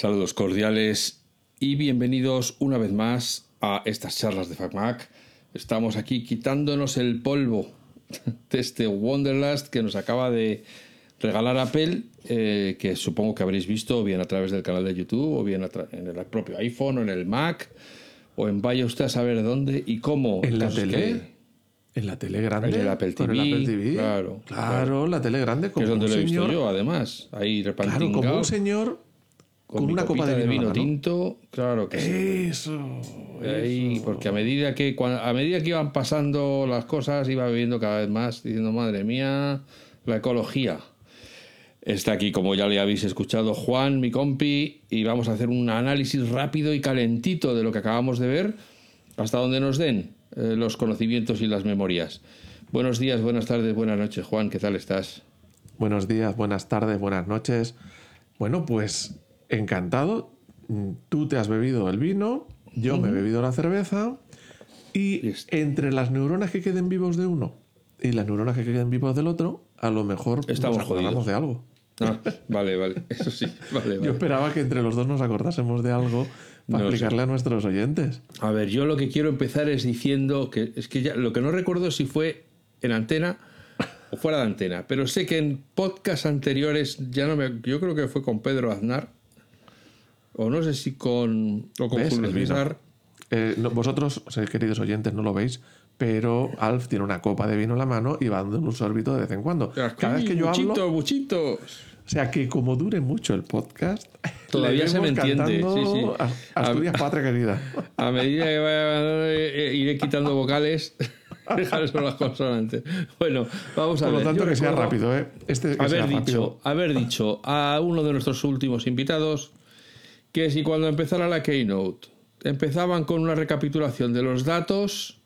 Saludos cordiales y bienvenidos una vez más a estas charlas de FacMac. Estamos aquí quitándonos el polvo de este Wonderlust que nos acaba de regalar Apple, eh, que supongo que habréis visto bien a través del canal de YouTube o bien en el propio iPhone o en el Mac o en vaya usted a saber dónde y cómo. En la tele. En la tele grande. En el Apple TV. Claro, claro, la tele grande. Como que es donde lo he visto yo, además. Ahí Claro, como un señor con, una copa de vino, tinto, claro que sí. Eso. porque a medida que a medida que iban pasando las cosas iba bebiendo cada vez más, diciendo madre mía, la ecología. Está aquí, como ya le habéis escuchado, Juan, mi compi, y vamos a hacer un análisis rápido y calentito de lo que acabamos de ver, hasta donde nos den eh, los conocimientos y las memorias. Buenos días, buenas tardes, buenas noches, Juan, ¿qué tal estás? Buenos días, buenas tardes, buenas noches. Bueno, pues encantado. Tú te has bebido el vino, yo me he bebido la cerveza, y entre las neuronas que queden vivos de uno y las neuronas que queden vivos del otro, a lo mejor Estamos nos acordamos de algo. Ah, vale, vale, eso sí, vale, Yo esperaba que entre los dos nos acordásemos de algo para explicarle a nuestros oyentes. A ver, yo lo que quiero empezar es diciendo que es que ya lo que no recuerdo si fue en antena o fuera de antena, pero sé que en podcasts anteriores ya no me yo creo que fue con Pedro Aznar o no sé si con o con Julio eh, vosotros, queridos oyentes, no lo veis, pero Alf tiene una copa de vino en la mano y va dando un sorbito de vez en cuando. Cada vez que yo hablo. Buchitos. O sea que como dure mucho el podcast, todavía se me entiende. Sí, sí. Asturias, patria querida. A medida que vaya, eh, iré quitando vocales. Dejar solo las consonantes. Bueno, vamos a ver. Por lo tanto, que sea rápido, ¿eh? Este, haber, dicho, haber dicho a uno de nuestros últimos invitados que si cuando empezara la Keynote empezaban con una recapitulación de los datos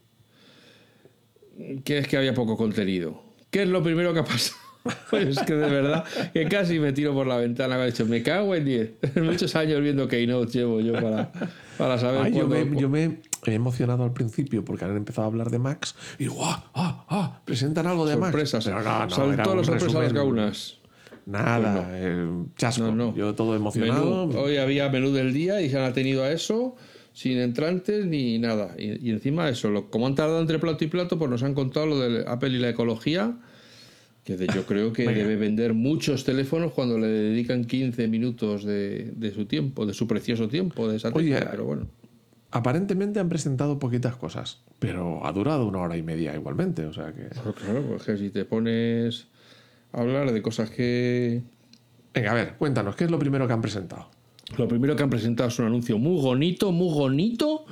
que es que había poco contenido. ¿Qué es lo primero que ha pasado? Pues es que de verdad, que casi me tiro por la ventana. Me ha dicho, me cago en 10. Muchos años viendo Keynote llevo yo para, para saber. yo, me, yo, me, he emocionado al principio porque han empezado a hablar de Max y digo, ¡ah, ah, ah! Presentan algo de Max. Pero no, no, Saltó las sorpresas las gaunas. Nada, pues eh, chasco. Yo todo emocionado. hoy había menú del día y se han atenido a eso sin entrantes ni nada. Y, encima eso, lo, como han tardado entre plato y plato, pues nos han contado lo de Apple y la ecología, que yo creo que debe vender muchos teléfonos cuando le dedican 15 minutos de, su tiempo, de su precioso tiempo de esa pero bueno. Aparentemente han presentado poquitas cosas, pero ha durado una hora y media igualmente, o sea que... Claro, pues que si te pones hablar de cosas que... Venga, a ver, cuéntanos, ¿qué es lo primero que han presentado? Lo primero que han presentado es un anuncio muy bonito, muy bonito,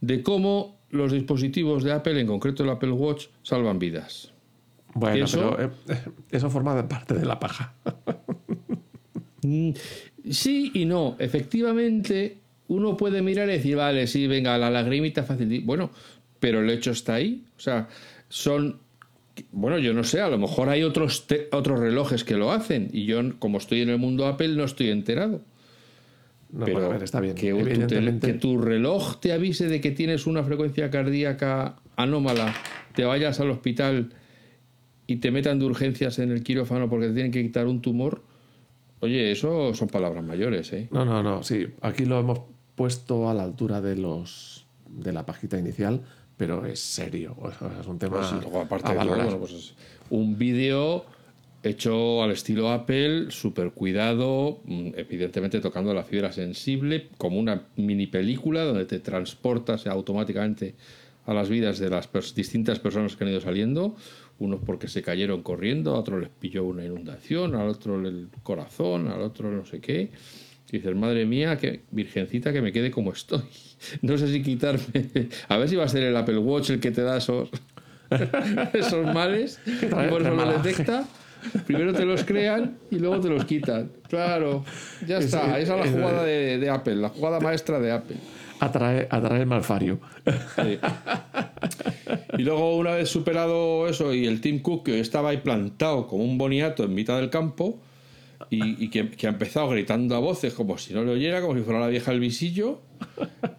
de cómo los dispositivos de Apple, en concreto el Apple Watch, salvan vidas. Bueno, eso, pero eh, eso forma parte de la paja. Mm, sí y no. Efectivamente, uno puede mirar y decir, vale, sí, venga, la lagrimita fácil. Bueno, pero el hecho está ahí. O sea, son. Bueno, yo no sé, a lo mejor hay otros, otros relojes que lo hacen y yo, como estoy en el mundo Apple, no estoy enterado. pero está bien. Que, que, tu reloj te avise de que tienes una frecuencia cardíaca anómala, te vayas al hospital y te metan de urgencias en el quirófano porque te tienen que quitar un tumor, oye, eso son palabras mayores, ¿eh? No, no, no, sí. Aquí lo hemos puesto a la altura de los de la pajita inicial, pero es serio. es un tema. Pues aparte de pues un vídeo hecho al estilo Apple, súper cuidado, mm, evidentemente tocando la fibra sensible, como una mini película donde te transportas automáticamente a las vidas de las distintas personas que han ido saliendo unos porque se cayeron corriendo, a otro les pilló una inundación, al otro el corazón, al otro no sé qué. Y dices, madre mía, que virgencita que me quede como estoy. No sé si quitarme. A ver si va a ser el Apple Watch el que te da esos, esos males. Por eso lo detecta. Primero te los crean y luego te los quitan. Claro, ya está. Esa es la jugada de, de Apple, la jugada maestra de Apple atrae, atrae el malfario. Y luego, una vez superado eso y el Team Cook que estaba ahí plantado como un boniato en mitad del campo y, que, ha empezado gritando a voces como si no lo oyera, como si fuera la vieja del visillo,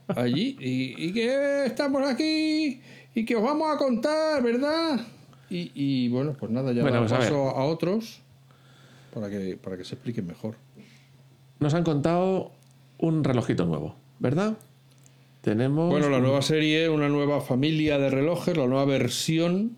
allí, y, que estamos aquí y que os vamos a contar, ¿verdad? Y, bueno, pues nada, ya bueno, pues paso a, otros para que, para que se expliquen mejor. Nos han contado un relojito nuevo, ¿verdad? Tenemos Bueno, la nueva serie, una nueva familia de relojes, la nueva versión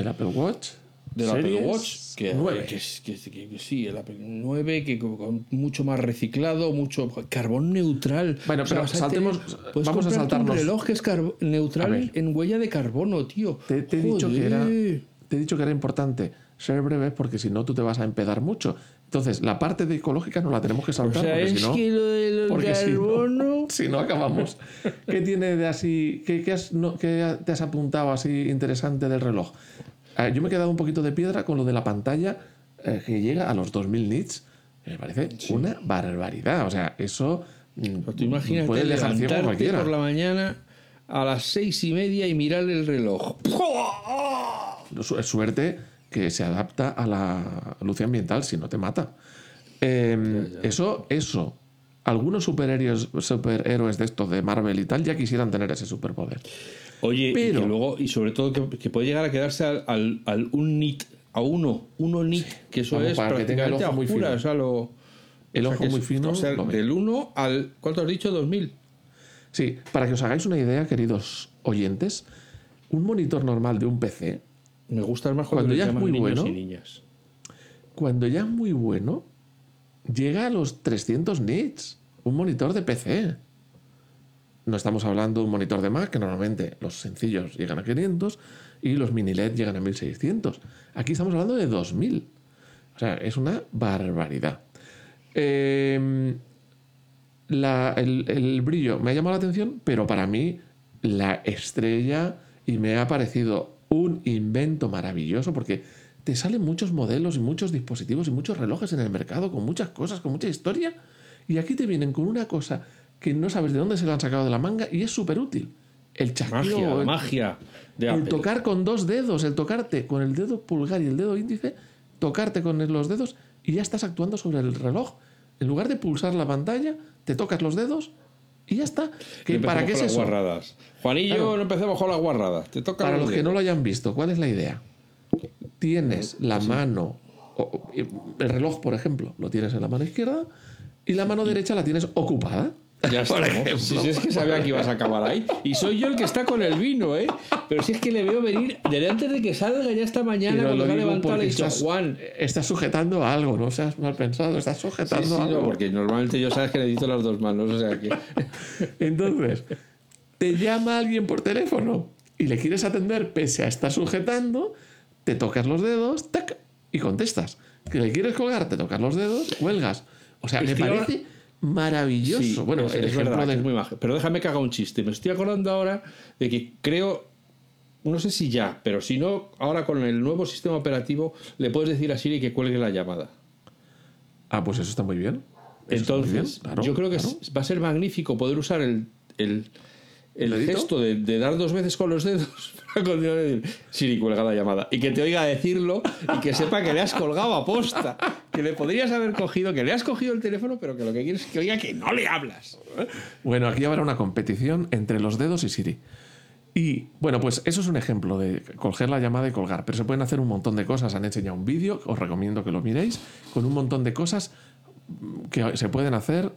el Apple Watch. Del Apple Watch, que, 9. que que- que- que sí, el Apple 9, que con, mucho más reciclado, mucho carbón neutral. Bueno, pero vas a saltemos- tener- vamos a saltarnos. Un reloj que es neutral en huella de carbono, tío. Te, te he dicho que era, te he dicho que era importante ser breve porque si no tú te vas a empedar mucho. Entonces, la parte de ecológica no la tenemos que O saltar sea, porque es si no, que lo del porque si no- carbono. si no acabamos. ¿Qué tiene de así? ¿Qué, qué has, no- qué te has apuntado así interesante del reloj? Eh, yo me he quedado un poquito de piedra con lo de la pantalla eh, que llega a los 2000 nits. Me parece una barbaridad. O sea, eso mm, Tú imagínate puede dejar ciego a levantarte cualquiera. por la mañana a las seis y media y mirar el reloj. Suerte que se adapta a la luz ambiental, si no te mata. Eh, Eso, eso. Algunos superhéroes, superhéroes de estos de Marvel y tal ya quisieran tener ese superpoder. Oye, Pero- y que luego, y sobre todo que, que puede llegar a quedarse al, al, al un nit, a uno, uno nit, que eso es para que tenga el ojo muy fino. o sea, lo- El o sea, ojo que es- muy fino O sea, del 1 al. ¿Cuánto has dicho? 2000. Sí, para que os hagáis una idea, queridos oyentes, un monitor normal de un PC, Me gusta más cuando, ya es muy niños bueno, y niñas. cuando ya es muy bueno, llega a los 300 nits. Un monitor de PC. No estamos hablando de un monitor de Mac, que normalmente los sencillos llegan a 500 y los mini LED llegan a 1600. Aquí estamos hablando de 2000. O sea, es una barbaridad. Eh, la- el, el brillo me ha llamado la atención, pero para mí la estrella y me ha parecido un invento maravilloso porque te salen muchos modelos y muchos dispositivos y muchos relojes en el mercado con muchas cosas, con mucha historia y aquí te vienen con una cosa que no sabes de dónde se lo han sacado de la manga y es súper útil. El chasquido, Magia, el- magia de el tocar con dos dedos, el tocarte con el dedo pulgar y el dedo índice, tocarte con los dedos y ya estás actuando sobre el reloj. En lugar de pulsar la pantalla, te tocas los dedos y ya está. ¿Qué- Empecemos ¿Para qué es eso? guarradas. Juanillo, Claro. no empecemos con las guarradas. Te toca Para los que no lo hayan visto, ¿cuál es la idea? Tienes la mano, el reloj, por ejemplo, lo tienes en la mano izquierda y la mano derecha la tienes ocupada. Ya ejemplo. Si, si es que sabía que ibas a acabar ahí. Y soy yo el que está con el vino, ¿eh? Pero si es que le veo venir desde antes de que salga ya esta mañana cuando lo se ha levantado dicho, estás, Juan. estás sujetando a algo, no seas mal pensado, estás Sí, sujetando sí, a no, algo. porque normalmente yo sabes que necesito las dos manos, o sea que. Entonces, te llama alguien por teléfono y le quieres atender pese a estar sujetando, te tocas los dedos, tac, y contestas. Que le quieres colgar, te tocas los dedos, cuelgas. O sea, me que ahora- parece maravilloso. Sí, bueno, es, el es ejemplo verdad, de es muy majo. Pero déjame que haga un chiste. Me estoy acordando ahora de que creo, no sé si ya, pero si no, ahora con el nuevo sistema operativo le puedes decir a Siri que cuelgue la llamada. Ah, pues eso está muy bien. Eso está muy Entonces, bien, claro, yo creo que claro. va a ser magnífico poder usar el, el, el ¿Dedito? gesto de, de dar dos veces con los dedos para continuar y decir, Siri, cuelga la llamada. Y que te oiga decirlo y que sepa que le has colgado a posta. Que le podrías haber cogido, que le has cogido el teléfono, pero que lo que quieres es que oiga que no le hablas. Bueno, aquí habrá una competición entre los dedos y Siri. Y bueno, pues eso es un ejemplo de coger la llamada y colgar, pero se pueden hacer un montón de cosas. Han enseñado un vídeo, os recomiendo que lo miréis, con un montón de cosas que se pueden hacer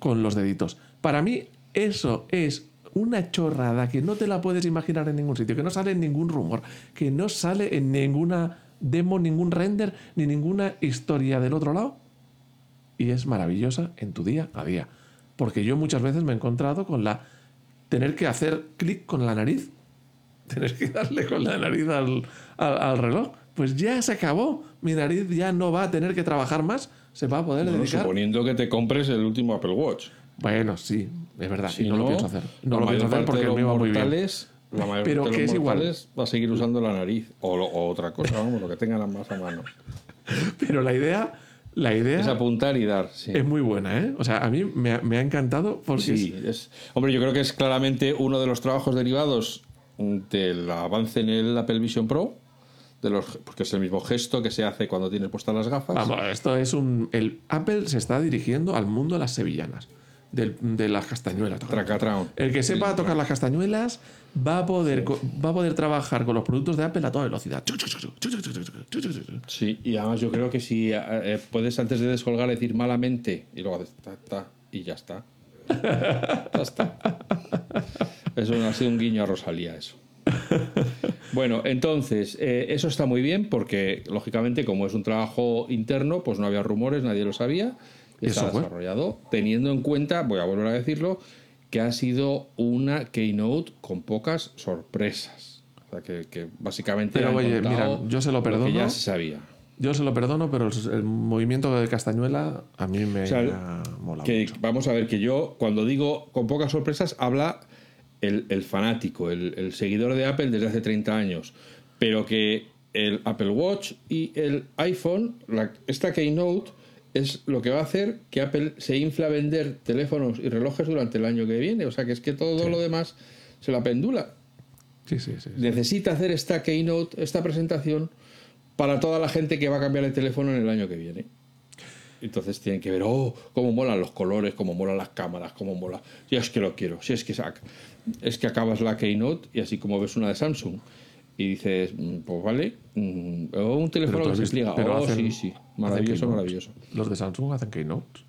con los deditos. Para mí eso es una chorrada que no te la puedes imaginar en ningún sitio, que no sale en ningún rumor, que no sale en ninguna demo, ningún render, ni ninguna historia del otro lado. Y es maravillosa en tu día a día. Porque yo muchas veces me he encontrado con la tener que hacer clic con la nariz. Tener que darle con la nariz al, al- al reloj. Pues ya se acabó. Mi nariz ya no va a tener que trabajar más. Se va a poder Bueno, dedicar. suponiendo que te compres el último Apple Watch. Bueno, sí, es verdad. Si y no, lo pienso hacer. No lo pienso hacer porque mío va muy bien. la mayor Pero que es igual. va a seguir usando la nariz o, lo- o otra cosa, vamos, lo que tengan más a mano. Pero la idea, la idea Es es, apuntar y dar, sí. muy buena, ¿eh? O sea, a mí me ha, me ha encantado porque Sí, es- hombre, yo creo que es claramente uno de los trabajos derivados del avance en el Apple Vision Pro, de los, porque es el mismo gesto que se hace cuando tienes puestas las gafas. Vamos, esto es un. El Apple se está dirigiendo al mundo de las sevillanas, del- de las castañuelas. El que sepa tocar las castañuelas va a poder va a poder trabajar con los productos de Apple a toda velocidad. Sí, y además yo creo que si eh, puedes antes de descolgar decir malamente y luego haces ta, ta, y ya está. ya está. Eso ha sido un guiño a Rosalía, eso. Bueno, entonces, eh, eso está muy bien porque, lógicamente, como es un trabajo interno, pues no había rumores, nadie lo sabía. Y está desarrollado, teniendo en cuenta, voy a volver a decirlo, que ha sido una keynote con pocas sorpresas. O sea, que, básicamente. Pero oye, mira, yo se lo perdono. ya se sabía. Yo se lo perdono, pero el, movimiento de Castañuela a mí me ha molado. Vamos a ver, que yo, cuando digo con pocas sorpresas, habla el, fanático, el, seguidor de Apple desde hace 30 años, pero que el Apple Watch y el iPhone, esta Keynote, es lo que va a hacer que Apple se infla a vender teléfonos y relojes durante el año que viene. O sea que es que todo lo demás se la pendula. Sí, sí, sí, Necesita hacer esta Keynote, esta presentación, para toda la gente que va a cambiar el teléfono en el año que viene. Entonces tienen que ver, oh, cómo molan los colores, cómo molan las cámaras, cómo mola. Si es que lo quiero, si es que saca es que acabas la Keynote y así como ves una de Samsung y dices, mm, pues vale, mm, o un teléfono que se despliega. Pero oh, sí, sí, maravilloso, maravilloso. ¿Los de Samsung hacen Keynotes?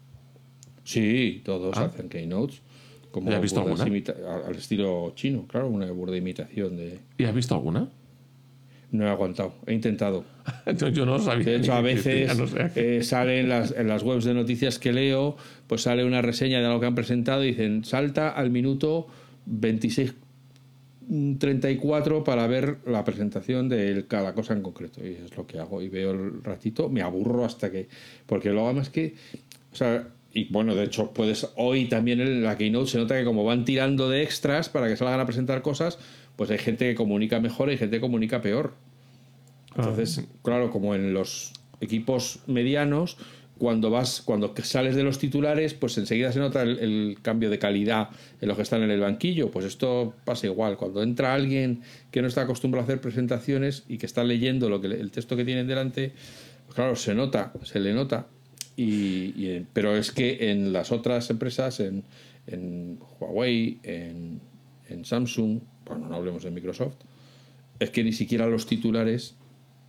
Sí, todos ah. hacen Keynotes. Como has visto alguna? Al estilo chino, claro, una burda imitación de... ¿Y has visto alguna? No he aguantado, he intentado. Yo no sabía. De hecho, a veces eh, sale en las, en las webs de noticias que leo, pues sale una reseña de algo que han presentado y dicen, salta al minuto 26.34 para ver la presentación de cada cosa en concreto. Y es lo que hago. Y veo el ratito, me aburro hasta que. Porque luego además que. O sea, y bueno, de hecho, puedes. Hoy también en la Keynote se nota que como van tirando de extras para que salgan a presentar cosas, pues hay gente que comunica mejor y gente que comunica peor. Ah. Entonces, claro, como en los equipos medianos, cuando vas, cuando sales de los titulares, pues enseguida se nota el, cambio de calidad en los que están en el banquillo. Pues esto pasa igual. Cuando entra alguien que no está acostumbrado a hacer presentaciones y que está leyendo lo que el texto que tienen delante, pues claro, se nota, se le nota. Y, pero es que en las otras empresas, en, Huawei, en, Samsung, bueno, no hablemos de Microsoft, es que ni siquiera los titulares,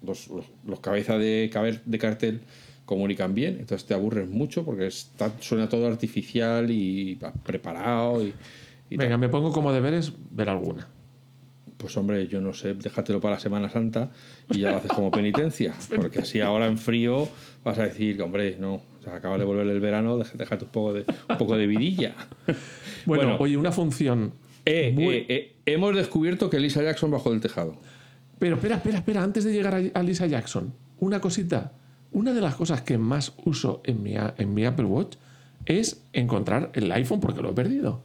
los, los, cabezas de, de cartel, comunican bien, entonces te aburres mucho porque está, suena todo artificial y preparado. Y, Venga, me pongo como deberes ver alguna. Pues hombre, yo no sé, déjatelo para la Semana Santa y ya lo haces como penitencia, porque así ahora en frío vas a decir, hombre, no, se acaba de volver el verano, déjate un poco de, un poco de vidilla. Bueno, oye, una función. Eh, eh, eh, hemos descubierto que Lisa Jackson bajó del tejado. Pero espera, espera, espera, antes de llegar a Lisa Jackson, una cosita. Una de las cosas que más uso en mi, en mi Apple Watch es encontrar el iPhone porque lo he perdido.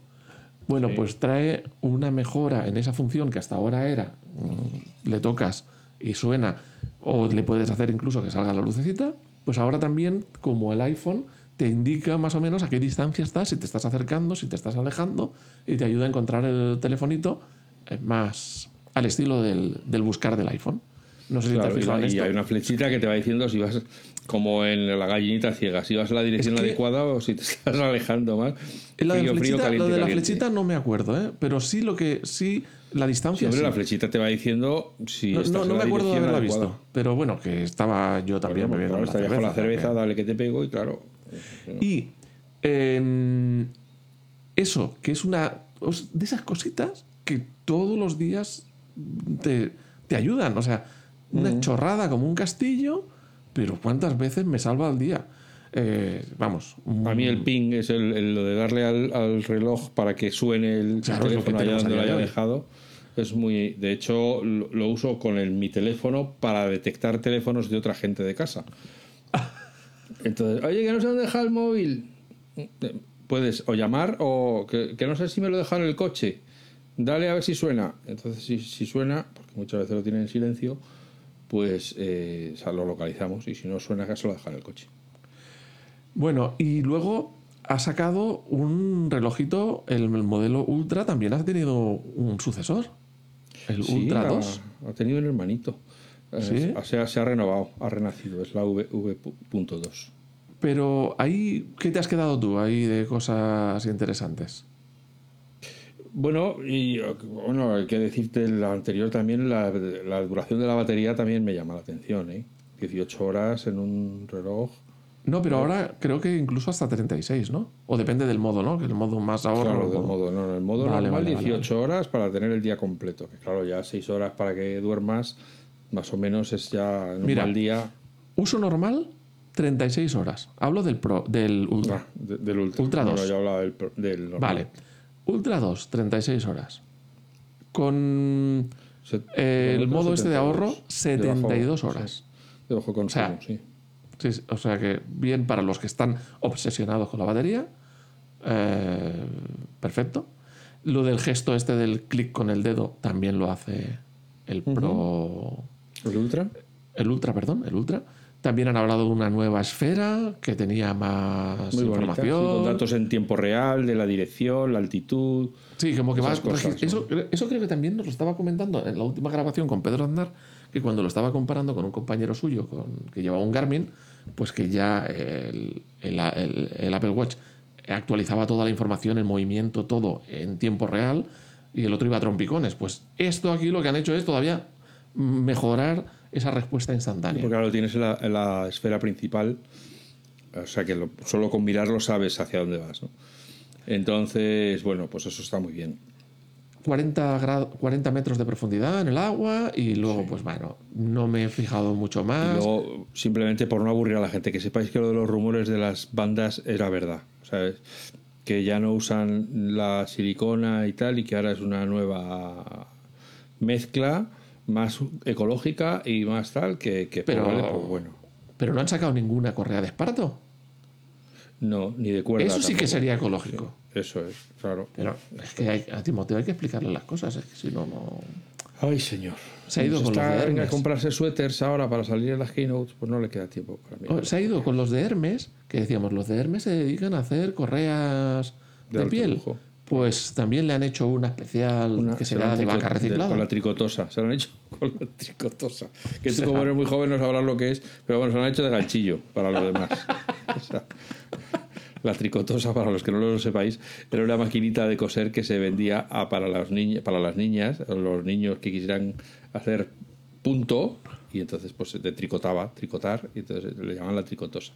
Bueno, pues trae una mejora en esa función que hasta ahora era, mm, le tocas y suena, o le puedes hacer incluso que salga la lucecita, pues ahora también, como el iPhone, te indica más o menos a qué distancia estás, si te estás acercando, si te estás alejando, y te ayuda a encontrar el telefonito eh, más al estilo del, del buscar del iPhone. No sé si te has fijado y, en esto. hay una flechita que te va diciendo si vas como en la gallinita ciega, si vas a la dirección adecuada o si te estás alejando más. Lo, de la flechita no me acuerdo, ¿eh? pero sí lo que sí la distancia. Siempre la flechita te va diciendo si no, estás no, me acuerdo de haberla visto, pero bueno, que estaba yo también bueno, bebiendo claro, la, con la cerveza, dale que te pego y claro. Y eso, que es una de esas cositas que todos los días te, te ayudan, o sea, una chorrada como un castillo, pero ¿cuántas veces me salva al día? Eh, vamos. A mí el ping es el, lo de darle al, reloj para que suene el teléfono allá donde lo haya dejado. Es muy. De hecho, lo, uso con el, mi teléfono para detectar teléfonos de otra gente de casa. Entonces, oye, que no sé dónde deja el móvil. Puedes o llamar o que, no sé si me lo deja en el coche. Dale a ver si suena. Entonces, si, si suena, porque muchas veces lo tiene en silencio, pues eh, lo localizamos y si no suena se lo dejar en el coche. Bueno, y luego ha sacado un relojito, el, modelo Ultra también ha tenido un sucesor. El Ultra 2. Ha, tenido un hermanito. Eh, ¿Sí? se, ha, renovado, ha renacido, es la V.2. Pero ahí, ¿qué te has quedado tú ahí de cosas interesantes? Bueno, y bueno, hay que decirte la anterior también, la, duración de la batería también me llama la atención, ¿eh? 18 horas en un reloj. No, pero ahora creo que incluso hasta 36, ¿no? O depende del modo, ¿no? Que el modo más ahorro. Claro, del modo, no, no, el modo Vale, normal vale, vale, 18 horas para tener el día completo. Que claro, ya 6 horas para que duermas, más o menos es ya en un Mira. mal día Uso normal, 36 horas. Hablo del Pro, del Ultra. ah, de- del ultra. Ultra No, no, 2. yo hablaba del, del normal. Vale. Ultra 2, 36 horas. Con eh, el modo este de 72, ahorro, de bajo- 72 horas. de bajo consumo, sea, sí. Sí, sí, o sea que bien para los que están obsesionados con la batería. eh, perfecto. Lo del gesto este del clic con el dedo también lo hace el Pro. ¿El ultra? El Ultra, perdón, el Ultra. También han hablado de una nueva esfera que tenía más Muy bonita, sí, información. con datos en tiempo real de la dirección, la altitud. Sí, como que Esas cosas, eso, eso creo que también nos lo estaba comentando en la última grabación con Pedro Aznar, que cuando lo estaba comparando con un compañero suyo con, que llevaba un Garmin, pues que ya el, el- el- el Apple Watch actualizaba toda la información, el movimiento, todo en tiempo real, y el otro iba a trompicones. Pues esto aquí lo que han hecho es todavía mejorar esa respuesta instantánea. Porque lo tienes en la, en la esfera principal. O sea que lo- solo con mirarlo sabes hacia dónde vas. ¿no? Entonces, bueno, pues eso está muy bien. 40, grado- 40 metros de profundidad en el agua y luego, pues bueno, no me he fijado mucho Y más. luego, simplemente por no aburrir a la gente, que sepáis que lo de los rumores de las bandas era verdad. O sea, es- que ya no usan la silicona y tal, y que ahora es una nueva mezcla más ecológica y más tal, que, que Pero- pues, pues bueno. Pero no han sacado ninguna correa de esparto. No, ni de cuerda. Eso sí que sería ecológico. Eso es, claro. Pero es que hay- a Timoteo hay que explicarle las cosas, es que si no, no. Ay, señor. Se ha ido con los está de venga, a comprarse suéteres ahora para salir en las keynotes, pues no le queda tiempo para mí. O- Se ha ido con los de Hermes, que decíamos, los de Hermes se dedican a hacer correas De de, piel. lujo. Pues también le han hecho una especial Una- que será de vaca reciclada. Con la tricotosa. Se lo han hecho con la tricotosa. Que tú, sea- como eres muy joven, no sabrás lo que es, pero bueno, se lo han hecho de ganchillo para los demás. O sea, la tricotosa, para los que no lo sepáis, era una maquinita de coser que se vendía a- para, las niñas, para las niñas, los niños que quisieran hacer punto, y entonces pues se tricotaba, tricotar, y entonces le llaman la tricotosa.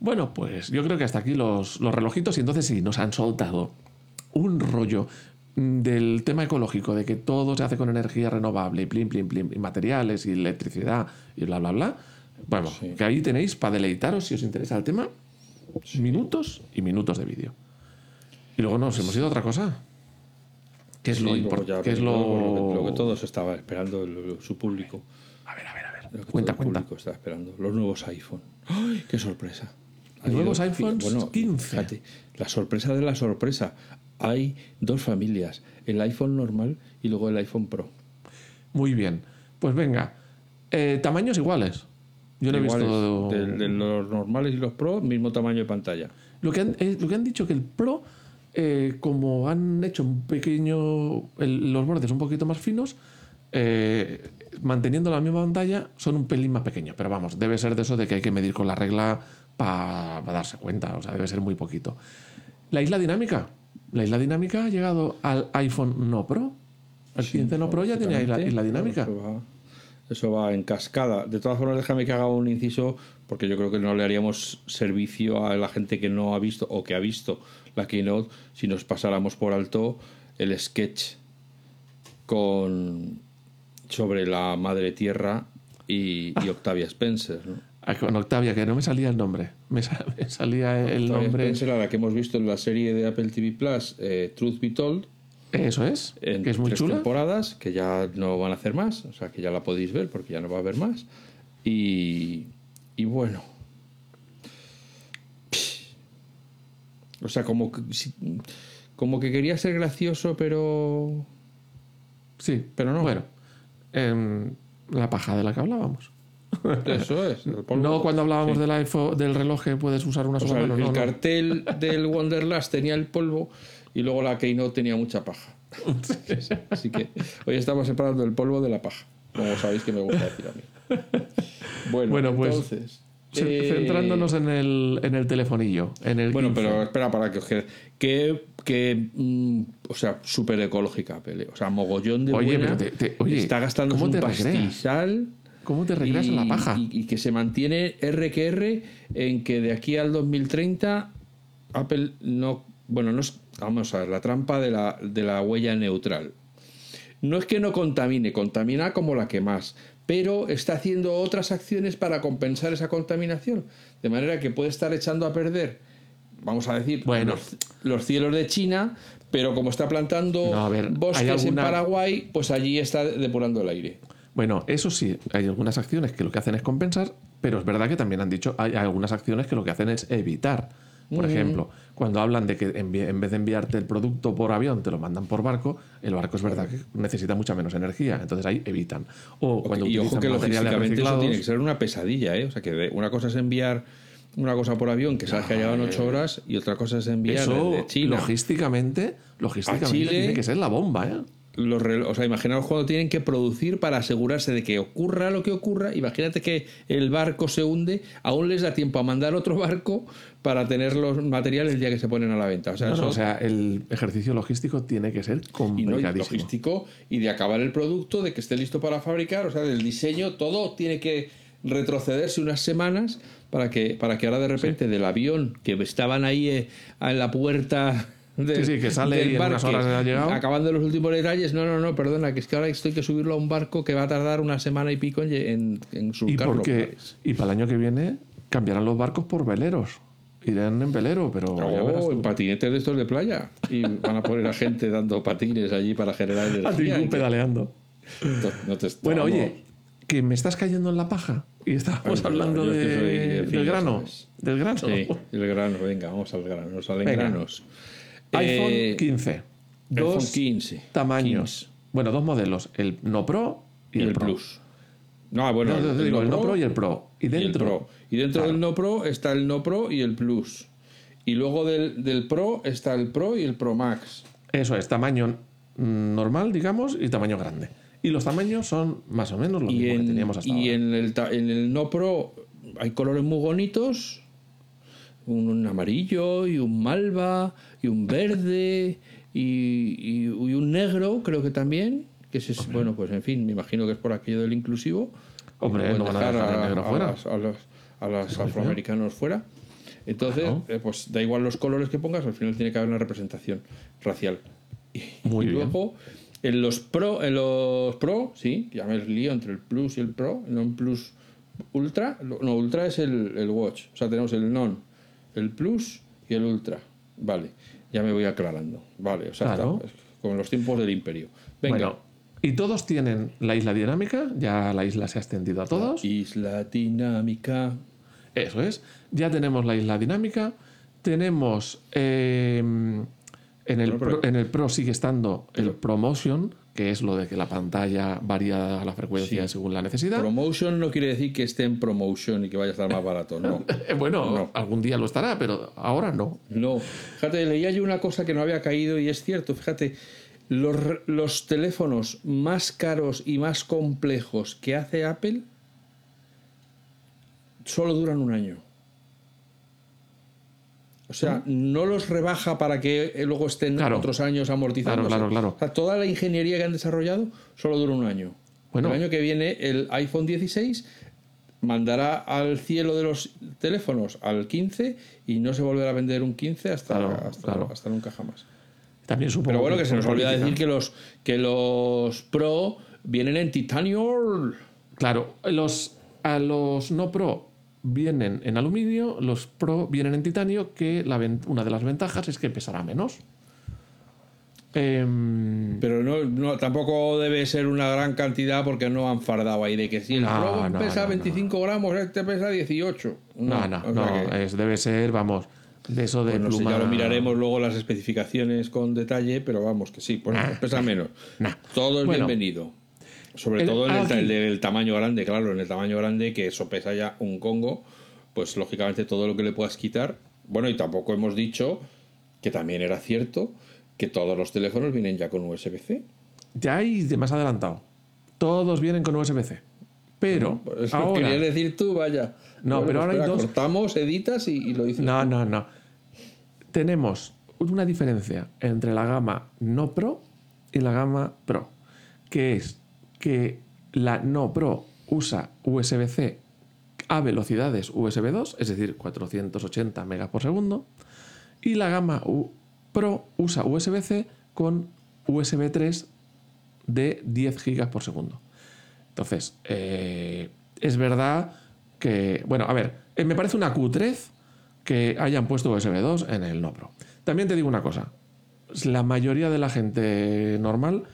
Bueno, pues yo creo que hasta aquí los, los relojitos y entonces sí, nos han soltado un rollo del tema ecológico, de que todo se hace con energía renovable y plim, plim, plim, y materiales y electricidad y bla, bla, bla. Bueno, Sí. que ahí tenéis para deleitaros si os interesa el tema, minutos y minutos de vídeo. Y luego nos hemos ido a otra cosa. ¿Qué es Sí, lo importante? ya ¿Qué es lo... lo... que, lo que todos estaba esperando, su público. A ver, a ver, a ver. Lo que Cuenta, todo el cuenta. público está esperando. Los nuevos iPhone. ¡Ay, qué sorpresa! Ha Nuevos iPhones 15. fíjate, la sorpresa de la sorpresa. Hay dos familias, el iPhone normal y luego el iPhone Pro. Muy bien. Pues venga, eh, tamaños iguales. Yo no he visto... de, de los normales y los Pro, mismo tamaño de pantalla. Lo que han, eh, lo que han dicho que el Pro, eh, como han hecho un pequeño. el- los bordes un poquito más finos, eh, manteniendo la misma pantalla, son un pelín más pequeños. Pero vamos, debe ser de eso de que hay que medir con la regla para darse cuenta. O sea, debe ser muy poquito. La isla dinámica. La isla dinámica ha llegado al iPhone no Pro. El 15 no Pro ya tiene isla, isla claro, dinámica. Eso va, eso va en cascada. De todas formas, déjame que haga un inciso, porque yo creo que no le haríamos servicio a la gente que no ha visto o que ha visto la keynote si nos pasáramos por alto el sketch con sobre la madre tierra y, y Octavia Spencer. ¿no? Ah, Con Octavia, que no me salía el nombre. Me, sa- me salía el Octavia nombre. Spencer, a la que hemos visto en la serie de Apple TV Plus, eh, Truth Be Told, Eso es, en que es muy tres chula. temporadas, que ya no van a hacer más, o sea que ya la podéis ver porque ya no va a haber más. Y, y bueno. O sea, como que, como que quería ser gracioso, pero. Sí, Pero no. Bueno, em, la paja de la que hablábamos. Eso es. No cuando hablábamos del reloj que puedes usar una O sola sea, el, mano. el no, no. cartel del Wonderlust tenía el polvo y luego la Keynote tenía mucha paja. Así que hoy estamos separando el polvo de la paja, como sabéis que me gusta decir a mí. Bueno, Bueno, pues, entonces. Ce- eh, Centrándonos en el, en el telefonillo. En el Bueno, 15. pero espera para que os quede. Que, que mm, o sea, súper ecológica, Pele. O sea, mogollón de Oye, buena. pero te- te- oye, Está gastando ¿cómo un recreas? ¿Cómo te recreas en la paja? Y, y que se mantiene R que R en que de aquí al 2030 Apple no. Bueno, no es. Vamos a ver, la trampa de la, de la huella neutral. No es que no contamine, contamina como la que más, pero está haciendo otras acciones para compensar esa contaminación. De manera que puede estar echando a perder, vamos a decir, Bueno. los, los cielos de China, pero como está plantando No, a ver, ¿hay bosques en Paraguay, pues allí está depurando el aire. Bueno, eso sí, hay algunas acciones que lo que hacen es compensar, pero es verdad que también han dicho, hay algunas acciones que lo que hacen es evitar. Por ejemplo, cuando hablan de que en vez de enviarte el producto por avión, te lo mandan por barco, el barco es verdad que necesita mucha menos energía, entonces ahí evitan. O cuando y ojo utilizan que logísticamente eso tiene que ser una pesadilla, ¿eh? O sea, que una cosa es enviar una cosa por avión que sabes que en ocho horas y otra cosa es enviar eso desde China. logísticamente, logísticamente Chile- tiene que ser la bomba, ¿eh? Los o sea, imaginaos cuando tienen que producir para asegurarse de que ocurra lo que ocurra. Imagínate que el barco se hunde, aún les da tiempo a mandar otro barco para tener los materiales el día que se ponen a la venta. O sea, No, no, eso- o sea, el ejercicio logístico tiene que ser y no y complicadísimo. logístico y de acabar el producto, de que esté listo para fabricar, o sea, del diseño, todo tiene que retrocederse unas semanas para que, para que ahora de repente del avión que estaban ahí eh, en la puerta del, Sí, sí, que sale y en unas horas ha llegado. acabando los últimos detalles, no, no, no, perdona, que es que ahora estoy que subirlo a un barco que va a tardar una semana y pico en, en, en Y porque y para el año que viene cambiarán los barcos por veleros. Irán en velero, pero Oh, en patinetes de estos de playa y van a poner a gente dando patines allí para generar A energía. tú pedaleando. No te- Bueno, oye, que me estás cayendo en la paja. Y estábamos hablando de- del grano. Del grano. Sí, el grano, venga, vamos al grano, nos salen granos. iPhone Eh, 15. iPhone Dos 15. tamaños. Bueno, dos modelos. El No Pro y, y el, el Pro. Plus. No, bueno, No, te digo, el No Pro y el Pro. Y y el dentro. Pro. Y dentro del No Pro está el No Pro y el Plus. Y luego del, del Pro está el Pro y el Pro Max. Eso es, tamaño normal, digamos, y tamaño grande. Y los tamaños son más o menos lo Y, mismo que en, teníamos hasta y ahora. en, el, en el No Pro hay colores muy bonitos. Un, amarillo y un malva y un verde y, y- y un negro, creo que también. Que ese es, bueno, pues en fin, me imagino que es por aquello del inclusivo. Hombre, no van a dejar negro fuera. las- a los, a los afroamericanos fuera. Entonces, Claro. eh, pues da igual los colores que pongas, al final tiene que haber una representación racial. Y, Muy y bien. luego, en los Pro, en los Pro, sí, ya me lío entre el Plus y el Pro, el Non Plus Ultra, no, Ultra es el, el Watch, o sea, tenemos el Non, el Plus y el Ultra. Vale, ya me voy aclarando. Vale, o sea, Claro. está, con los tiempos del Imperio. Venga. Bueno, y todos tienen la isla dinámica, ya la isla se ha extendido a todos. Isla dinámica. Eso es. Ya tenemos la isla dinámica. Tenemos. eh, en, el Pro, en el Pro sigue estando el ProMotion, que es lo de que la pantalla varía la frecuencia Sí. según la necesidad. Promotion no quiere decir que esté en promotion y que vaya a estar más barato, no. Bueno, No. algún día lo estará, pero ahora no. No. Fíjate, leía yo una cosa que no había caído y es cierto, fíjate, los, los teléfonos más caros y más complejos que hace Apple solo duran un año. O sea, no los rebaja para que eh, luego estén Claro. otros años amortizando. Claro, claro, claro. O sea, toda la ingeniería que han desarrollado solo dura un año. Bueno. El año que viene el iPhone 16 mandará al cielo de los teléfonos al 15 y no se volverá a vender un 15 hasta, Claro, hasta, claro. hasta nunca jamás. También supongo Pero bueno, que se nos olvida decir que los, que los Pro vienen en titanio. Claro, los, a los no Pro vienen en aluminio, los Pro vienen en titanio, que la una de las ventajas es que pesará menos. Em, Pero no, no, tampoco debe ser una gran cantidad porque no han fardado ahí de que si el No, Pro no, pesa no, no. 25 gramos, este pesa 18. no, no, o sea no, que- es, debe ser, vamos, de eso de Pues sé, pluma. ya lo miraremos luego las especificaciones con detalle, pero vamos, que sí, pues Nah, pesa menos. nah. Todo es Bueno. bienvenido. Sobre El- todo en ah, el, aquí. el tamaño grande, claro, en el tamaño grande, que eso pesa ya un congo, pues lógicamente todo lo que le puedas quitar. Bueno, y tampoco hemos dicho que también era cierto que todos los teléfonos vienen ya con USB-C. Ya hay de más adelantado. Todos vienen con USB-C. Pero Pues lo ahora. querías decir tú, vaya. No, pero ahora hay dos- Cortamos, editas y, y lo dices. No, no, no. Tenemos una diferencia entre la gama no Pro y la gama Pro, que es que la no Pro usa USB-C a velocidades USB 2, es decir, 480 megas por segundo. Y la gama Pro usa USB-C con USB 3 de 10 gigas por segundo. Entonces, eh, es verdad que, bueno, a ver, eh, me parece una cutrez que hayan puesto USB 2 en el no Pro. También te digo una cosa, la mayoría de la gente normal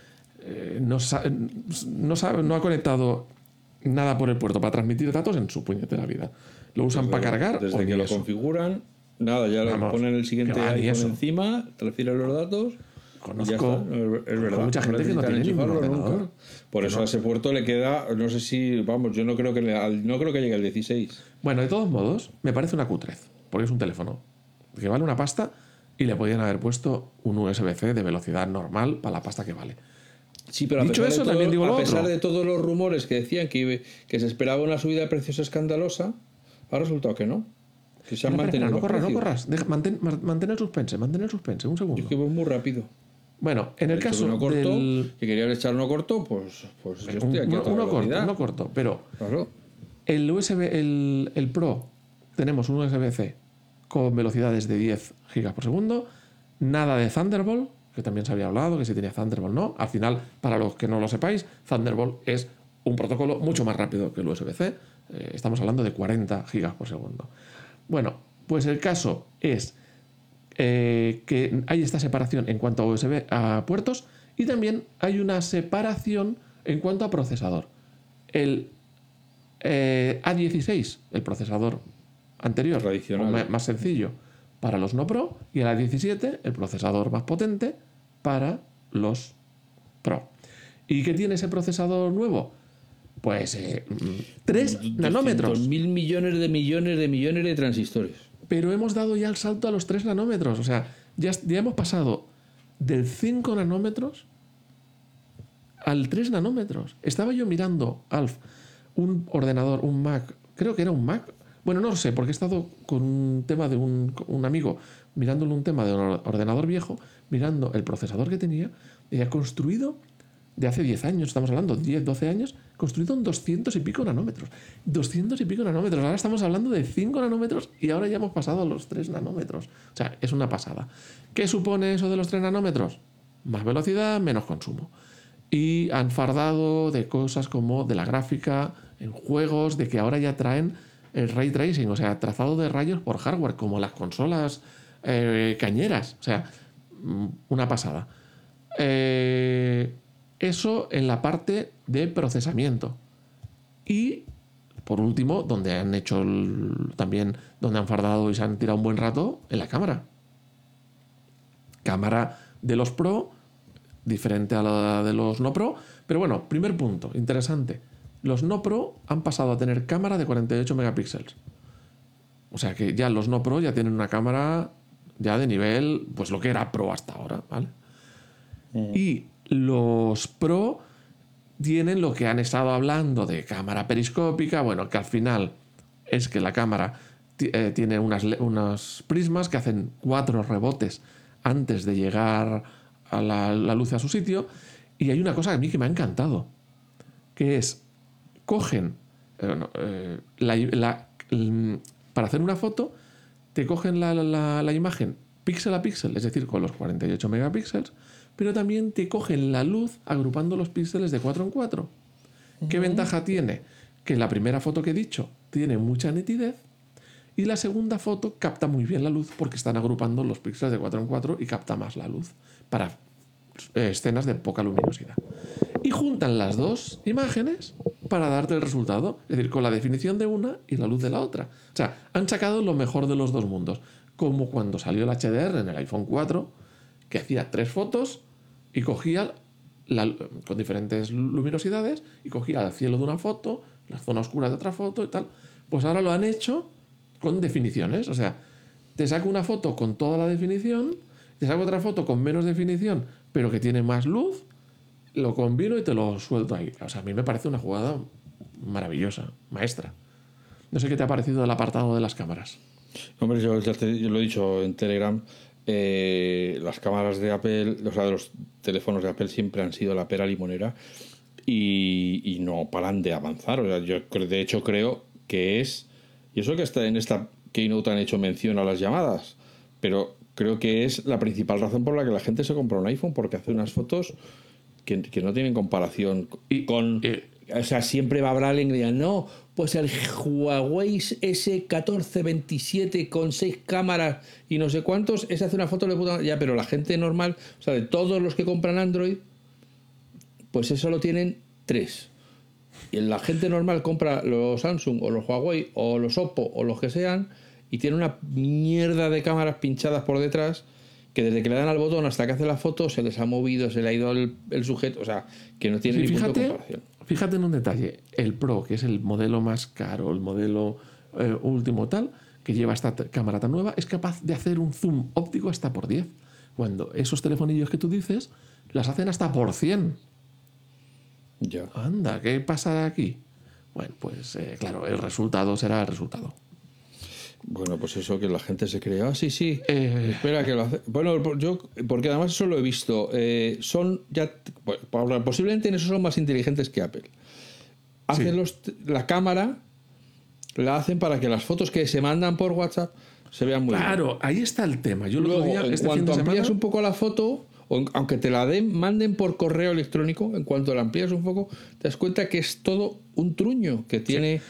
eh, no, no, sabe, no ha conectado nada por el puerto para transmitir datos en su puñetera vida. Lo usan para cargar. Desde que lo configuran, nada, ya le ponen el siguiente iPhone encima, transfieren los datos. Conozco, es verdad, mucha gente que no tiene nunca. Por eso a ese puerto le queda, no sé si, vamos, yo no creo que no creo que llegue al 16. Bueno, de todos modos, me parece una cutrez, porque es un teléfono que vale una pasta y le podían haber puesto un USB-C de velocidad normal para la pasta que vale. Sí, pero a Dicho pesar, eso, de, también digo a pesar de todos los rumores que decían que, que se esperaba una subida de precios escandalosa, ha resultado que no. Que se han mantenido. No corras, no corras. mantén, mantén, el suspense, mantén el suspense. Un segundo. Es que voy muy rápido. Bueno, en el caso uno corto, del... que quería echar uno corto, pues, pues yo estoy aquí uno, uno corto, uno corto, pero claro. el USB, el, el Pro, tenemos un USB-C con velocidades de 10 gigas por segundo, nada de Thunderbolt, que también se había hablado, que si tenía Thunderbolt no. Al final, para los que no lo sepáis, Thunderbolt es un protocolo mucho más rápido que el USB-C. Eh, estamos hablando de 40 gigas por segundo. Bueno, pues el caso es eh, que hay esta separación en cuanto a USB a puertos y también hay una separación en cuanto a procesador. El eh, A16, el procesador anterior, Tradicional. más sencillo para los no Pro, y el A17, el procesador más potente para los Pro. ¿Y qué tiene ese procesador nuevo? Pues 3 eh, nanómetros. Mil millones de millones de millones de transistores. Pero hemos dado ya el salto a los 3 nanómetros. O sea, ya, ya hemos pasado del 5 nanómetros al 3 nanómetros. Estaba yo mirando, Alf, un ordenador, un Mac, creo que era un Mac. Bueno, no lo sé, porque he estado con un tema de un, un amigo mirándole un tema de un ordenador viejo, mirando el procesador que tenía, y ha construido de hace 10 años, estamos hablando, 10, 12 años, construido en 200 y pico nanómetros. 200 y pico nanómetros. Ahora estamos hablando de 5 nanómetros y ahora ya hemos pasado a los 3 nanómetros. O sea, es una pasada. ¿Qué supone eso de los 3 nanómetros? Más velocidad, menos consumo. Y han fardado de cosas como de la gráfica, en juegos, de que ahora ya traen el ray tracing, o sea, trazado de rayos por hardware, como las consolas eh, cañeras. O sea, mm, una pasada. Eh, eso en la parte de procesamiento. Y por último, donde han hecho también, donde han fardado y se han tirado un buen rato, en la cámara. Cámara de los Pro, diferente a la de los no Pro. Pero bueno, primer punto, interesante. Los no Pro han pasado a tener cámara de 48 megapíxeles. O sea que ya los no Pro ya tienen una cámara ya de nivel, pues lo que era Pro hasta ahora, ¿vale? Mm. Y los Pro tienen lo que han estado hablando de cámara periscópica, bueno, que al final es que la cámara eh, tiene unas, unos prismas que hacen cuatro rebotes antes de llegar a la, luz a su sitio. Y hay una cosa a mí que me ha encantado, que es, cogen, eh, eh, para hacer una foto, te cogen la, la imagen píxel a píxel, es decir, con los 48 megapíxeles, pero también te cogen la luz agrupando los píxeles de 4 en 4. ¿Qué ventaja tiene? Que la primera foto que he dicho tiene mucha nitidez y la segunda foto capta muy bien la luz porque están agrupando los píxeles de 4 en 4 y capta más la luz para eh, escenas de poca luminosidad. Y juntan las dos imágenes para darte el resultado, es decir, con la definición de una y la luz de la otra. O sea, han sacado lo mejor de los dos mundos, como cuando salió el HDR en el iPhone 4, que hacía tres fotos y cogía con diferentes luminosidades y cogía el cielo de una foto, la zona oscura de otra foto y tal. Pues ahora lo han hecho con definiciones. O sea, te saco una foto con toda la definición, te saco otra foto con menos definición, pero que tiene más luz, lo combino y te lo suelto ahí. O sea, a mí me parece una jugada maravillosa, maestra. No sé qué te ha parecido el apartado de las cámaras. Hombre, yo, yo lo he dicho en Telegram eh, las cámaras de Apple, o sea, los teléfonos de Apple siempre han sido la pera limonera. y, no paran de avanzar. O sea, yo de hecho creo que es, y eso que está en esta Keynote han hecho mención a las llamadas, pero creo que es la principal razón por la que la gente se compra un iPhone, porque hace unas fotos que, que no tienen comparación Y- con... eh, o sea, siempre va a haber alguien que diga, no, pues el Huawei S1427 con seis cámaras y no sé cuántos, ese hace una foto de puta... Ya, pero la gente normal, o sea, de todos los que compran Android, pues eso lo tienen tres. Y la gente normal compra los Samsung o los Huawei o los Oppo o los que sean y tiene una mierda de cámaras pinchadas por detrás que desde que le dan al botón hasta que hace la foto se les ha movido, se le ha ido el, el sujeto, o sea, que no tiene Sí, ni punto de fíjate, comparación. fíjate en un detalle. El Pro, que es el modelo más caro, el modelo eh, último tal, que lleva esta cámara tan nueva, es capaz de hacer un zoom óptico hasta por 10. Cuando esos telefonillos que tú dices las hacen hasta por 100. Ya. Anda, ¿qué pasa aquí? Bueno, pues eh, claro, el resultado será el resultado. Bueno, pues eso que la gente se cree, ah, sí, sí, Eh. espera que lo hace. Bueno, yo, porque además eso lo he visto, eh, son ya, pues, posiblemente en eso son más inteligentes que Apple. Hacen Sí. los, la cámara, la hacen para que las fotos que se mandan por WhatsApp se vean muy bien. Claro, ahí está el tema. Yo Luego, día, en este cuanto amplías semana, un poco la foto, aunque te la den, manden por correo electrónico, en cuanto la amplías un poco, te das cuenta que es todo un truño, que tiene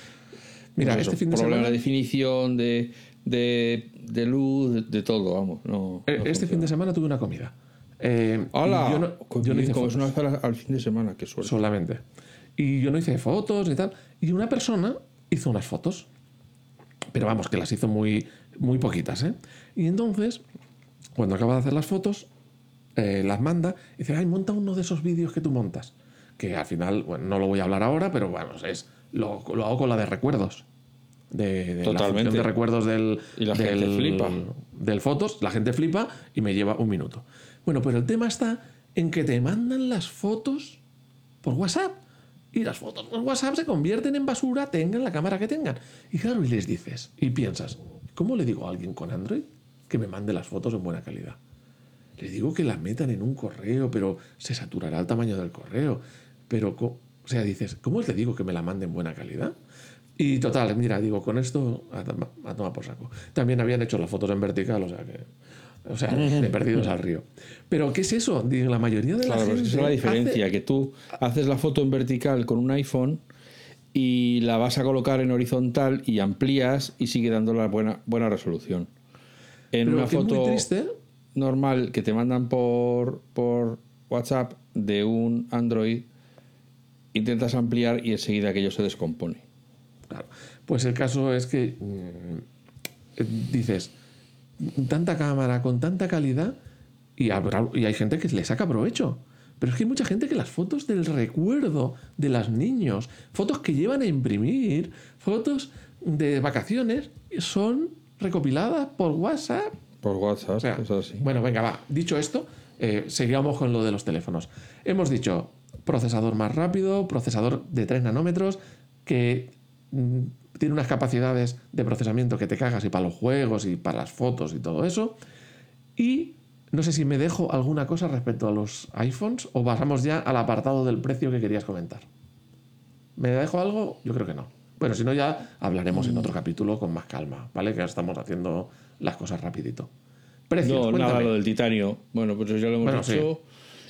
Mira, pues este fin de problema semana- de definición, de, de, de luz, de, de todo, vamos. No, eh, no este fin de semana tuve una comida. Eh, ¡Hala! y Yo no, yo no hice fotos. una vez al, al fin de semana, qué suerte. solamente. Y yo no hice fotos ni tal. Y una persona hizo unas fotos. Pero vamos, que las hizo muy, muy poquitas, ¿eh? Y entonces, cuando acaba de hacer las fotos, eh, las manda y dice, ay, monta uno de esos vídeos que tú montas. Que al final, bueno, no lo voy a hablar ahora, pero bueno, es, lo, lo hago con la de recuerdos. De, de la Totalmente. función de recuerdos del, Y la del, gente flipa. del fotos, la gente flipa y me lleva un minuto. Bueno, pero el tema está en que te mandan las fotos por WhatsApp. Y las fotos por WhatsApp se convierten en basura, tengan la cámara que tengan. Y claro, y les dices, y piensas, ¿cómo le digo a alguien con Android que me mande las fotos en buena calidad? Le digo que las metan en un correo, pero se saturará el tamaño del correo. Pero, o sea, dices, ¿cómo le digo que me la mande en buena calidad? Y total, mira, digo, con esto a, a tomar por saco. También habían hecho las fotos en vertical, o sea que. O sea, de perdidos al río. Pero, ¿qué es eso? La mayoría de la Claro, pero gente. es que esa es la hace- diferencia, que tú haces la foto en vertical con un iPhone y la vas a colocar en horizontal y amplías y sigue dando la buena, buena resolución. En pero una foto triste. normal que te mandan por, por WhatsApp de un Android, intentas ampliar y enseguida aquello se descompone. Claro. Pues el caso es que mm, dices, tanta cámara con tanta calidad y, habrá- y hay gente que le saca provecho. Pero es que hay mucha gente que las fotos del recuerdo de los niños, fotos que llevan a imprimir, fotos de vacaciones, son recopiladas por WhatsApp. Por WhatsApp, O sea, es así. Bueno, venga, va. Dicho esto, eh, seguimos con lo de los teléfonos. Hemos dicho procesador más rápido, procesador de 3 nanómetros, que mm, tiene unas capacidades de procesamiento que te cagas y para los juegos y para las fotos y todo eso. Y no sé si me dejo alguna cosa respecto a los iPhones o pasamos ya al apartado del precio que querías comentar. ¿Me dejo algo? Yo creo que no. Bueno, si no ya hablaremos en otro capítulo con más calma, ¿vale? Que ahora estamos haciendo las cosas rapidito. Precios, No, cuéntame. nada, lo del titanio. Bueno, pues ya lo hemos Bueno, dicho.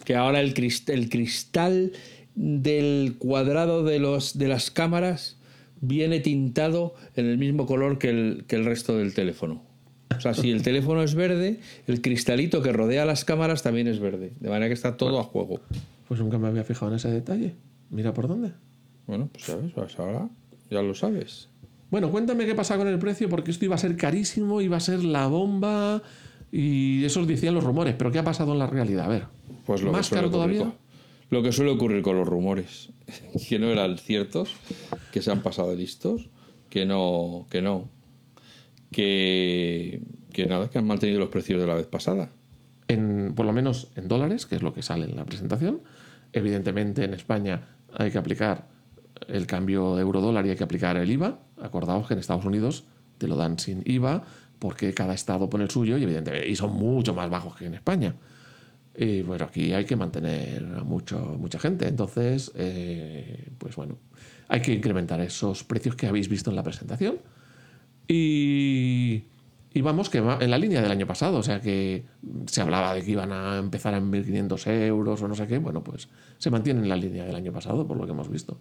Que ahora el cristal, el cristal del cuadrado de, los, de las cámaras viene tintado en el mismo color que el, que el resto del teléfono. O sea, si el teléfono es verde, el cristalito que rodea las cámaras también es verde. De manera que está todo a juego. Pues nunca me había fijado en ese detalle. Mira por dónde. Bueno, pues sabes, pues ahora ya lo sabes. Bueno, cuéntame qué pasa con el precio, porque esto iba a ser carísimo, iba a ser la bomba, y eso decían los rumores, pero ¿qué ha pasado en la realidad? A ver, Pues lo ¿más que caro todavía? con- lo que suele ocurrir con los rumores, que no eran ciertos, que se han pasado de listos, que no, que no, que, que nada, que han mantenido los precios de la vez pasada. En, por lo menos en dólares, que es lo que sale en la presentación. Evidentemente en España hay que aplicar el cambio euro-dólar y hay que aplicar el IVA. Acordaos que en Estados Unidos te lo dan sin IVA porque cada estado pone el suyo y evidentemente y son mucho más bajos que en España. Y bueno, aquí hay que mantener a mucho, mucha gente. Entonces, eh, pues bueno, hay que incrementar esos precios que habéis visto en la presentación. Y, y vamos, que va en la línea del año pasado. O sea que se hablaba de que iban a empezar en 1.500 euros o no sé qué. Bueno, pues se mantiene en la línea del año pasado, por lo que hemos visto.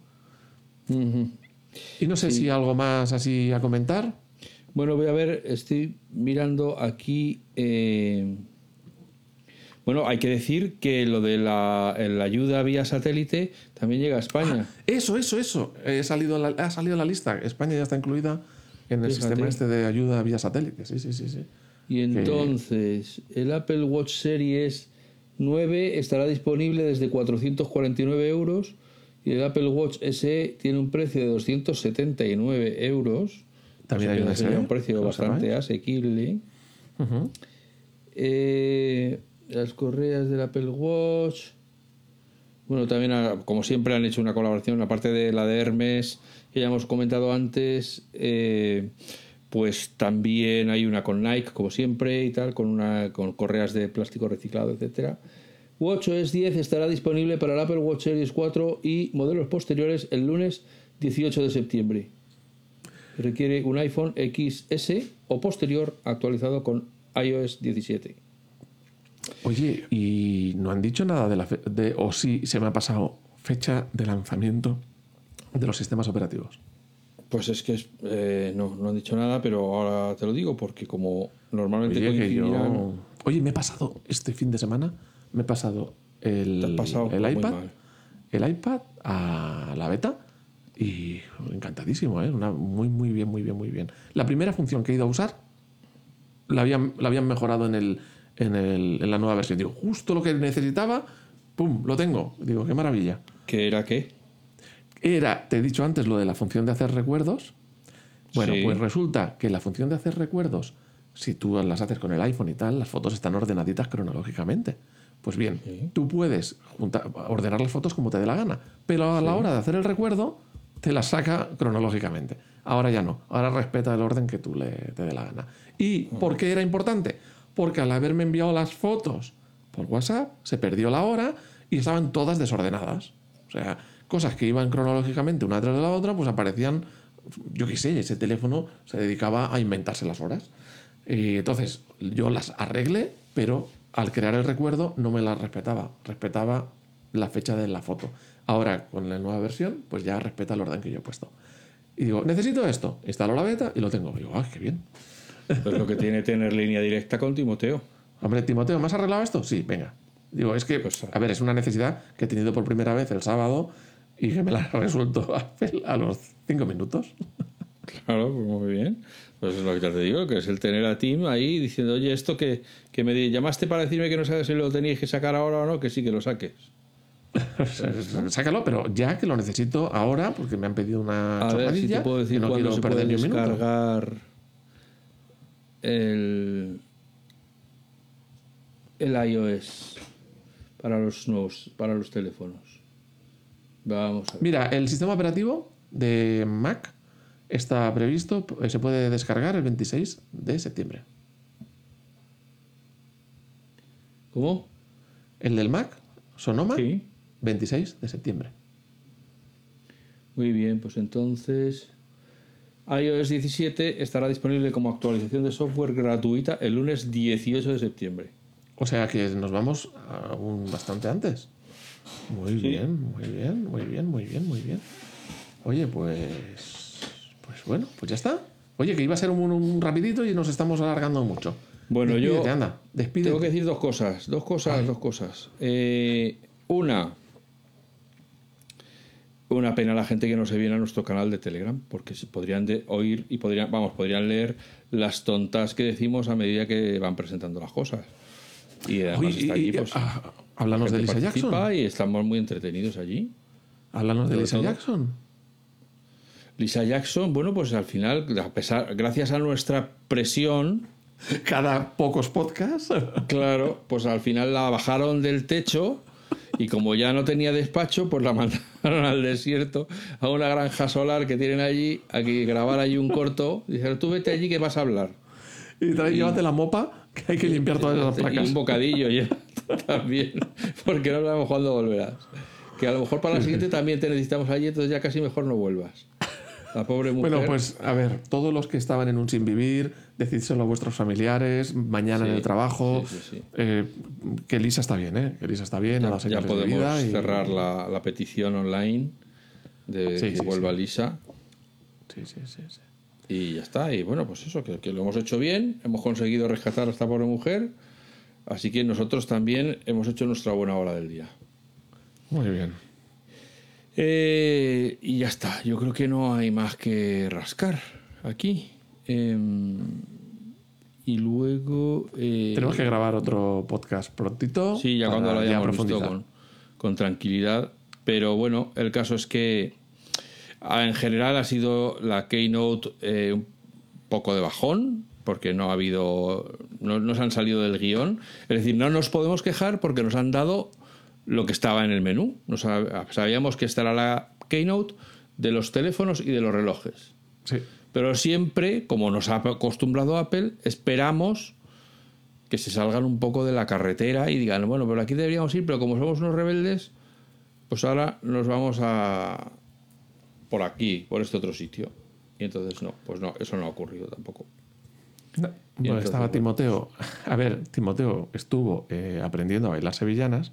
Y no sé si algo más así a comentar. Bueno, voy a ver, estoy mirando aquí. eh, Bueno, hay que decir que lo de la, la ayuda vía satélite también llega a España. Eso, eso, eso. He salido la- ha salido la lista. España ya está incluida en el Fíjate. sistema este de ayuda vía satélite. Sí, sí, sí, sí. Y entonces, el Apple Watch Series 9 estará disponible desde 449 euros y el Apple Watch SE tiene un precio de 279 euros. También hay sería SE, un precio bastante asequible. Eh, las correas del Apple Watch. Bueno, también, ah, como siempre, han hecho una colaboración, aparte de la de Hermes, que ya hemos comentado antes, eh, pues también hay una con Nike, como siempre, y tal, con, una, con correas de plástico reciclado, etcétera. WatchOS 10 estará disponible para el Apple Watch Series 4 y modelos posteriores el lunes 18 de septiembre. Requiere un iPhone XS o posterior actualizado con iOS 17. Oye, y no han dicho nada de la fe- de o sí se me ha pasado fecha de lanzamiento de los sistemas operativos. Pues es que eh, no, no han dicho nada, pero ahora te lo digo porque como normalmente Oye, que coincidirán- yo... Oye, me he pasado este fin de semana, me he pasado el, pasado, el pues, iPad, el iPad a la beta y encantadísimo, ¿eh? Una- muy, muy bien, muy bien, muy bien. La primera función que he ido a usar la habían, la habían mejorado en, el, en, el, en la nueva versión. Digo, justo lo que necesitaba, ¡pum! Lo tengo. Digo, qué maravilla. ¿Qué era qué? Era, te he dicho antes, lo de la función de hacer recuerdos. Bueno, Sí. pues resulta que la función de hacer recuerdos, si tú las haces con el iPhone y tal, las fotos están ordenaditas cronológicamente. Pues bien, tú puedes juntar- ordenar las fotos como te dé la gana, pero a la hora de hacer el recuerdo, te las saca cronológicamente. Ahora ya no, ahora respeta el orden que tú le te dé la gana. ¿Y por qué era importante? Porque al haberme enviado las fotos por WhatsApp, se perdió la hora y estaban todas desordenadas. O sea, cosas que iban cronológicamente una tras de la otra, pues aparecían, yo qué sé, ese teléfono se dedicaba a inventarse las horas. Y entonces yo las arreglé, pero al crear el recuerdo no me las respetaba, respetaba la fecha de la foto. Ahora, con la nueva versión, pues ya respeta el orden que yo he puesto. Y digo, necesito esto, instalo la beta y lo tengo. Y digo, ah, qué bien. Pues lo que tiene tener línea directa con Timoteo. Hombre, Timoteo, ¿me has arreglado esto? Sí, venga. Digo, es que, Pues, a ver, es una necesidad que he tenido por primera vez el sábado y que me la ha resuelto a los cinco minutos. Claro, pues muy bien. Pues es lo que ya te digo, que es el tener a Tim ahí diciendo, oye, esto que, que me llamaste para decirme que no sabes si lo teníais que sacar ahora o no, que sí que lo saques. Sácalo, pero ya que lo necesito ahora, porque me han pedido una A ver si te puedo decir no quiero se perder puede ni un minuto. descargar el, el iOS para los nuevos, para los teléfonos. Vamos a ver. Mira, el sistema operativo de Mac está previsto, eh, se puede descargar el 26 de septiembre. ¿Cómo? El del Mac, Sonoma, Sí. 26 de septiembre. Muy bien, pues entonces iOS 17 estará disponible como actualización de software gratuita el lunes 18 de septiembre. O sea que nos vamos aún bastante antes. Muy Sí. bien, muy bien, muy bien, muy bien, muy bien. Oye, pues. Pues bueno, pues ya está. Oye, que iba a ser un, un rapidito y nos estamos alargando mucho. Bueno, Despídete, yo anda, tengo que decir dos cosas, dos cosas, dos cosas. Eh, una, una pena la gente que no se viene a nuestro canal de Telegram, porque se podrían de oír y podrían, vamos, podrían leer las tontas que decimos a medida que van presentando las cosas. Y además está allí, y- pues, ah, háblanos de Lisa Jackson. y estamos muy entretenidos allí. Háblanos de Lisa todo. Jackson. Lisa Jackson, bueno, pues al final, a pesar, gracias a nuestra presión, Cada pocos podcasts. claro, pues al final la bajaron del techo y como ya no tenía despacho, pues la mandaron al desierto, a una granja solar que tienen allí, a que grabar allí un corto. Dijeron, tú vete allí que vas a hablar. y trae, llévate la mopa, que hay que limpiar todas esas Y placas. un bocadillo, llévate. también, porque no sabemos cuándo volverás. Que a lo mejor para la siguiente también te necesitamos allí, entonces ya casi mejor no vuelvas. La pobre mujer. Bueno, pues a ver, todos los que estaban en un sin vivir, decídselo a vuestros familiares, mañana en el trabajo. sí, sí, sí. eh, que Lisa está bien, ¿eh? Que Lisa está bien, a las ya señales de podemos y- cerrar la, la petición online de que vuelva. Lisa. Sí, sí, sí, sí. Y ya está. Y bueno, pues eso, que, que lo hemos hecho bien. Hemos conseguido rescatar a esta pobre mujer. Así que nosotros también hemos hecho nuestra buena hora del día. Muy bien. Eh, y ya está. Yo creo que no hay más que rascar aquí. Em, y luego. eh, Tenemos que grabar otro podcast prontito. Sí, ya cuando lo hayamos visto con, con tranquilidad. Pero bueno, el caso es que en general ha sido la Keynote eh, un poco de bajón, porque no ha habido. No, no se han salido del guion. Es decir, no nos podemos quejar porque nos han dado lo que estaba en el menú. Nos sab- sabíamos que esta era la Keynote de los teléfonos y de los relojes. Sí. Pero siempre, como nos ha acostumbrado Apple, esperamos que se salgan un poco de la carretera y digan, bueno, pero aquí deberíamos ir, pero como somos unos rebeldes, pues ahora nos vamos a por aquí, por este otro sitio. Y entonces no, pues no, eso no ha ocurrido tampoco. No, bueno, estaba. Timoteo. A ver, Timoteo estuvo eh, aprendiendo a bailar sevillanas,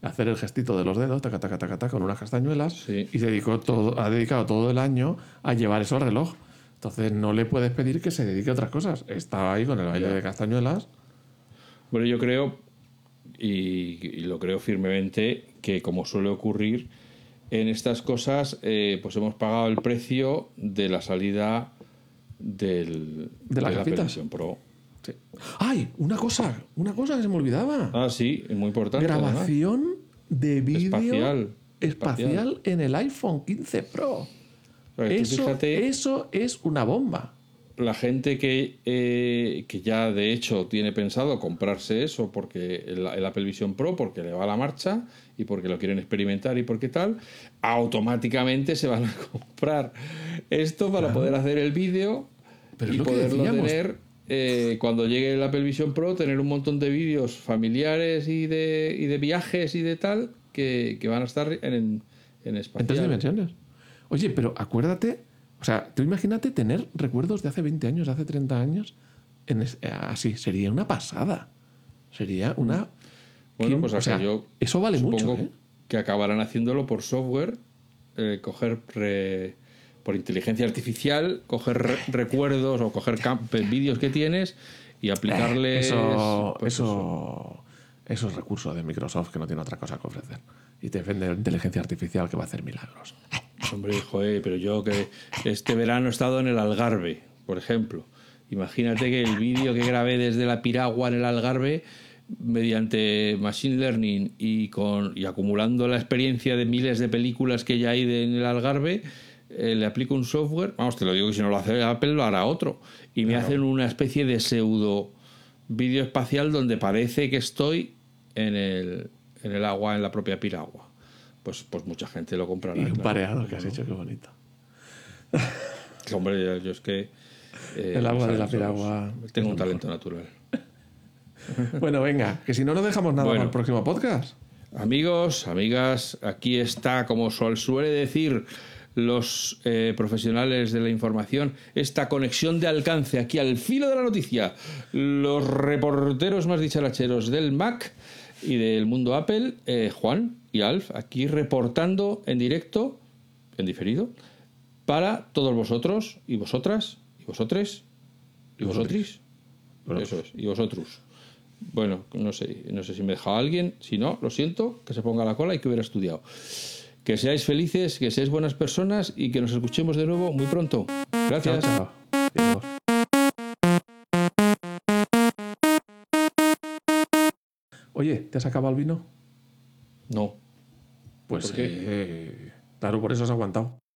a hacer el gestito de los dedos, taca, taca, taca, taca, con unas castañuelas, Sí. y se dedicó todo, ha dedicado todo el año a llevar eso al reloj. Entonces no le puedes pedir que se dedique a otras cosas. Estaba ahí con el baile de castañuelas. Bueno, yo creo, y, y lo creo firmemente, que como suele ocurrir en estas cosas, eh, pues hemos pagado el precio de la salida del, ¿De la? Vision Pro. Sí. ¡Ay! Una cosa, una cosa que se me olvidaba. Ah, sí, es muy importante. además. Grabación de vídeo Espacial. espacial en el iPhone 15 Pro. Eso, fíjate, eso es una bomba. la gente que, eh, que ya de hecho tiene pensado comprarse eso porque el, el Apple Vision Pro, porque le va a la marcha y porque lo quieren experimentar y porque tal, automáticamente se van a comprar esto para poder hacer el vídeo Pero y poderlo tener eh, cuando llegue el Apple Vision Pro, tener un montón de vídeos familiares y de, y de viajes y de tal que, que van a estar en, en En tres dimensiones. Oye, pero acuérdate, o sea, tú imagínate tener recuerdos de hace 20 años, de hace 30 años, en es- eh, así, sería una pasada. Sería una... Bueno, ¿Quién- pues o sea, yo eso vale mucho, supongo ¿eh? que acabarán haciéndolo por software, eh, coger re- por inteligencia artificial, coger re- recuerdos o coger vídeos que tienes y aplicarles. Eso, pues eso, eso es recurso de Microsoft que no tiene otra cosa que ofrecer. Y te vende inteligencia artificial que va a hacer milagros. Hombre, joder, pero yo que este verano he estado en el Algarve, por ejemplo. Imagínate que el vídeo que grabé desde la piragua en el Algarve, mediante Machine Learning y, con, y acumulando la experiencia de miles de películas que ya hay de- en el Algarve, eh, le aplico un software, vamos, te lo digo que si no lo hace Apple lo hará otro, y me hacen una especie de pseudo vídeo espacial donde parece que estoy en el, en el agua, en la propia piragua. Pues, pues mucha gente lo comprará. Y un claro. pareado que has hecho, qué bonito. Hombre, yo, es que. eh, El agua de la piragua Tengo un talento natural. Bueno, venga, que si no, no dejamos nada Bueno. para el próximo podcast. Amigos, amigas, aquí está, como suel- suele decir los eh, profesionales de la información, esta conexión de alcance aquí al filo de la noticia. Los reporteros más dicharacheros del Mac y del mundo Apple, eh, Juan y Alf, aquí reportando en directo, en diferido, para todos vosotros y vosotras y vosotres y vosotris. Eso es, y vosotros. Bueno, no sé, no sé si me he dejado alguien. Si no, lo siento, que se ponga la cola y que hubiera estudiado. Que seáis felices, que seáis buenas personas y que nos escuchemos de nuevo muy pronto. Gracias. Chao, chao. Oye, ¿te has acabado el vino? No. Pues ¿Por qué? eh, claro, por eso has aguantado.